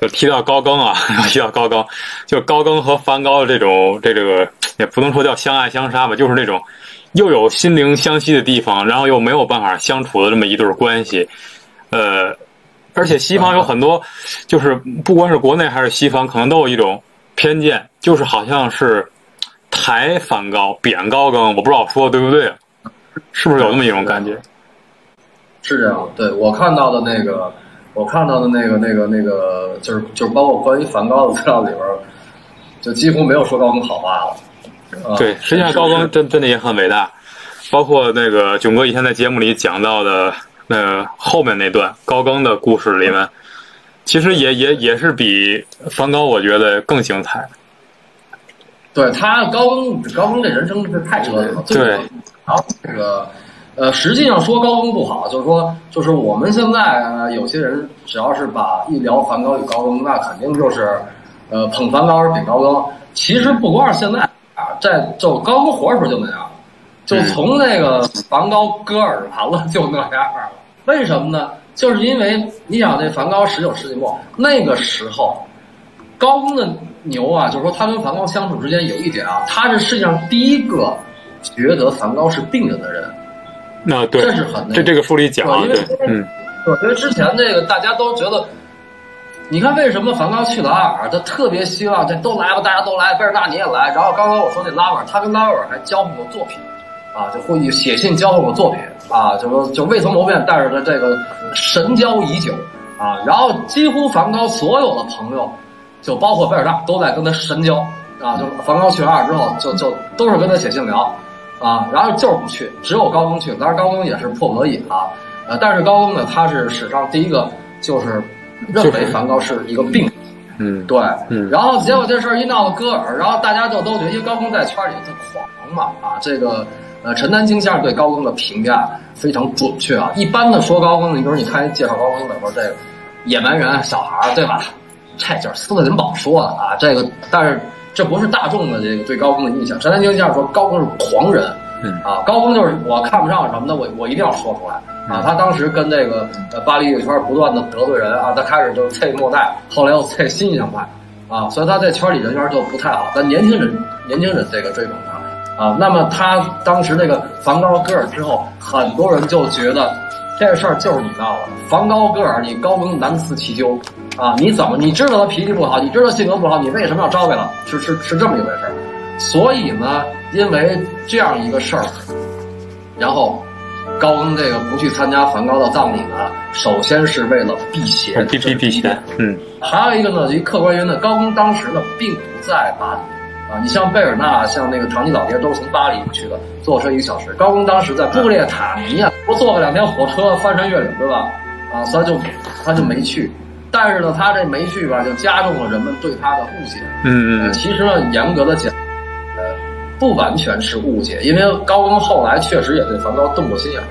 就提到高更啊，提到高更，就高更和梵高的这种这这个也不能说叫相爱相杀吧，就是那种又有心灵相惜的地方，然后又没有办法相处的这么一对关系。呃，而且西方有很多，就是不管是国内还是西方，可能都有一种偏见，就是好像是抬梵高、贬高更，我不知道说的对不对，是不是有那么一种感觉？是这样，对我看到的那个。我看到的那个、那个、那个，就是就是包括关于梵高的资料里边，就几乎没有说高更好话了。对，实际上高更真真的也很伟大，包括那个囧哥以前在节目里讲到的那后面那段高更的故事里面，其实也也也是比梵高我觉得更精彩。对他高更高更这人生是太折腾了。对，然后这个。呃，实际上说高更不好，就是说，就是我们现在有些人只要是把一聊梵高与高更，那肯定就是，呃，捧梵高而贬高更。其实不光是现在啊，在就高更活着时候就那样，就从那个梵高割耳盘了就那样了。为什么呢？就是因为你想，那梵高十九世纪末那个时候，高更的牛啊，就是说他跟梵高相处之间有一点啊，他是世界上第一个觉得梵高是病人的人。那对，这是很这这个书里讲了，对，嗯，因为之前这个大家都觉得，你看为什么梵高去了阿尔，他特别希望这都来吧，大家都来，贝尔纳你也来。然后刚刚我说那拉瓦尔，他跟拉瓦尔还交换过作品，啊，就会写信交换过作品，啊，就说就未曾谋面，但是他这个神交已久，啊，然后几乎梵高所有的朋友，就包括贝尔纳都在跟他神交，啊，就梵高去阿尔之后，就就都是跟他写信聊。啊，然后就是不去，只有高更去。当然，高更也是迫不得已啊。呃，但是高更呢，他是史上第一个，就是认为梵高是一个病。嗯，对。嗯。然后结果这事儿一闹到戈尔，然后大家就都觉得，因为高更在圈里他狂嘛啊。这个呃，陈丹青先生对高更的评价非常准确啊。一般的说高更，你比如你看介绍高更的，时候这个野蛮人、小孩儿，对吧？这就是斯特林堡说的啊。这个，但是。这不是大众的这个对高更的印象。陈丹青先生说高更是狂人，啊，高更就是我看不上什么的，我我一定要说出来啊。他当时跟这个巴黎乐圈不断的得罪人啊，他开始就是脆莫奈，后来又脆新象派啊，所以他在圈里人缘就不太好。但年轻人年轻人这个追捧他啊，那么他当时那个梵高戈尔之后，很多人就觉得这事儿就是你闹的，梵高戈尔，你高更难辞其咎。啊，你怎么？你知道他脾气不好，你知道性格不好，你为什么要招来了？是是是这么一回事儿。所以呢，因为这样一个事儿，然后高更这个不去参加梵高的葬礼呢，首先是为了避邪，避避避邪。嗯，还有一个呢，一客观原因呢，高更当时呢并不在巴黎啊。你像贝尔纳，像那个唐吉老爹都是从巴黎去的，坐车一个小时。高更当时在布列塔尼亚，不坐个两天火车翻山越岭，对吧？啊，所以就他就没去。但是呢，他这没去吧，就加重了人们对他的误解。嗯嗯。其实呢，严格的讲，呃，不完全是误解，因为高更后来确实也对梵高动过心眼。